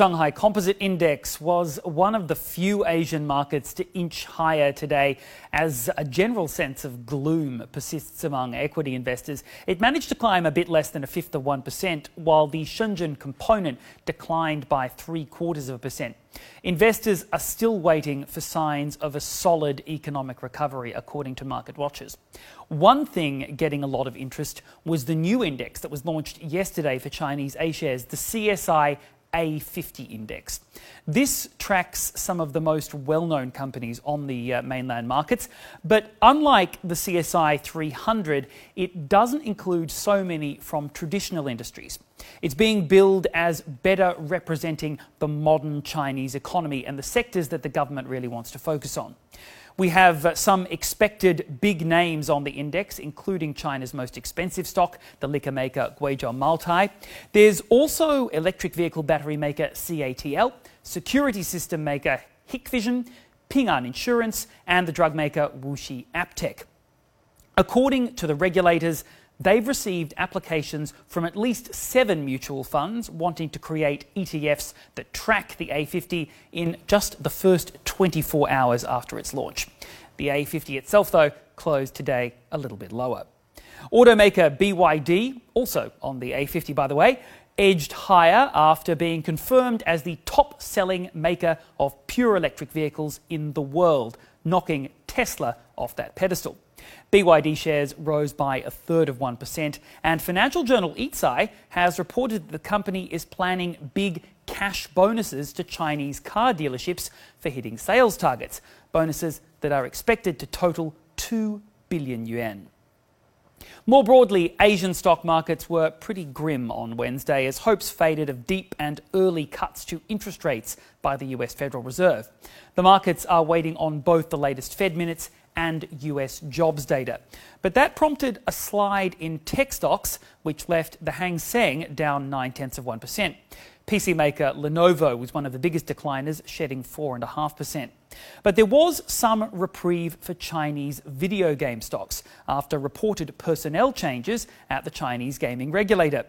Shanghai Composite Index was one of the few Asian markets to inch higher today as a general sense of gloom persists among equity investors. It managed to climb a bit less than a fifth of 1%, while the Shenzhen component declined by three quarters of a percent. Investors are still waiting for signs of a solid economic recovery, according to market watchers. One thing getting a lot of interest was the new index that was launched yesterday for Chinese A shares, the CSI a50 index. This tracks some of the most well known companies on the uh, mainland markets, but unlike the CSI 300, it doesn't include so many from traditional industries. It's being billed as better representing the modern Chinese economy and the sectors that the government really wants to focus on. We have uh, some expected big names on the index, including China's most expensive stock, the liquor maker Guizhou Moutai. There's also electric vehicle battery maker CATL, security system maker Hikvision, Ping An Insurance, and the drug maker Wuxi AppTec. According to the regulators, they've received applications from at least seven mutual funds wanting to create ETFs that track the A50 in just the first 24 hours after its launch. The A50 itself, though, closed today a little bit lower. Automaker BYD, also on the A50 by the way, edged higher after being confirmed as the top selling maker of pure electric vehicles in the world, knocking Tesla off that pedestal. BYD shares rose by a third of 1%, and financial journal Yicai has reported that the company is planning big cash bonuses to Chinese car dealerships for hitting sales targets, bonuses that are expected to total 2 billion yuan. More broadly, Asian stock markets were pretty grim on Wednesday as hopes faded of deep and early cuts to interest rates by the US Federal Reserve. The markets are waiting on both the latest Fed minutes and US jobs data. But that prompted a slide in tech stocks, which left the Hang Seng down 9 tenths of 1%. PC maker Lenovo was one of the biggest decliners, shedding 4.5%. But there was some reprieve for Chinese video game stocks after reported personnel changes at the Chinese gaming regulator.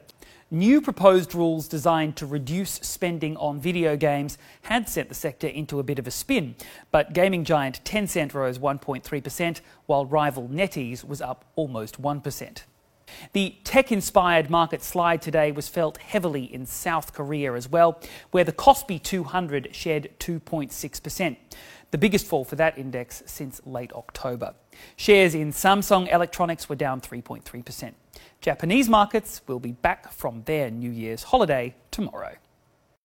New proposed rules designed to reduce spending on video games had sent the sector into a bit of a spin, but gaming giant Tencent rose 1.3%, while rival NetEase was up almost 1%. The tech inspired market slide today was felt heavily in South Korea as well, where the Kospi 200 shed 2.6%, the biggest fall for that index since late October. Shares in Samsung Electronics were down 3.3%. Japanese markets will be back from their New Year's holiday tomorrow.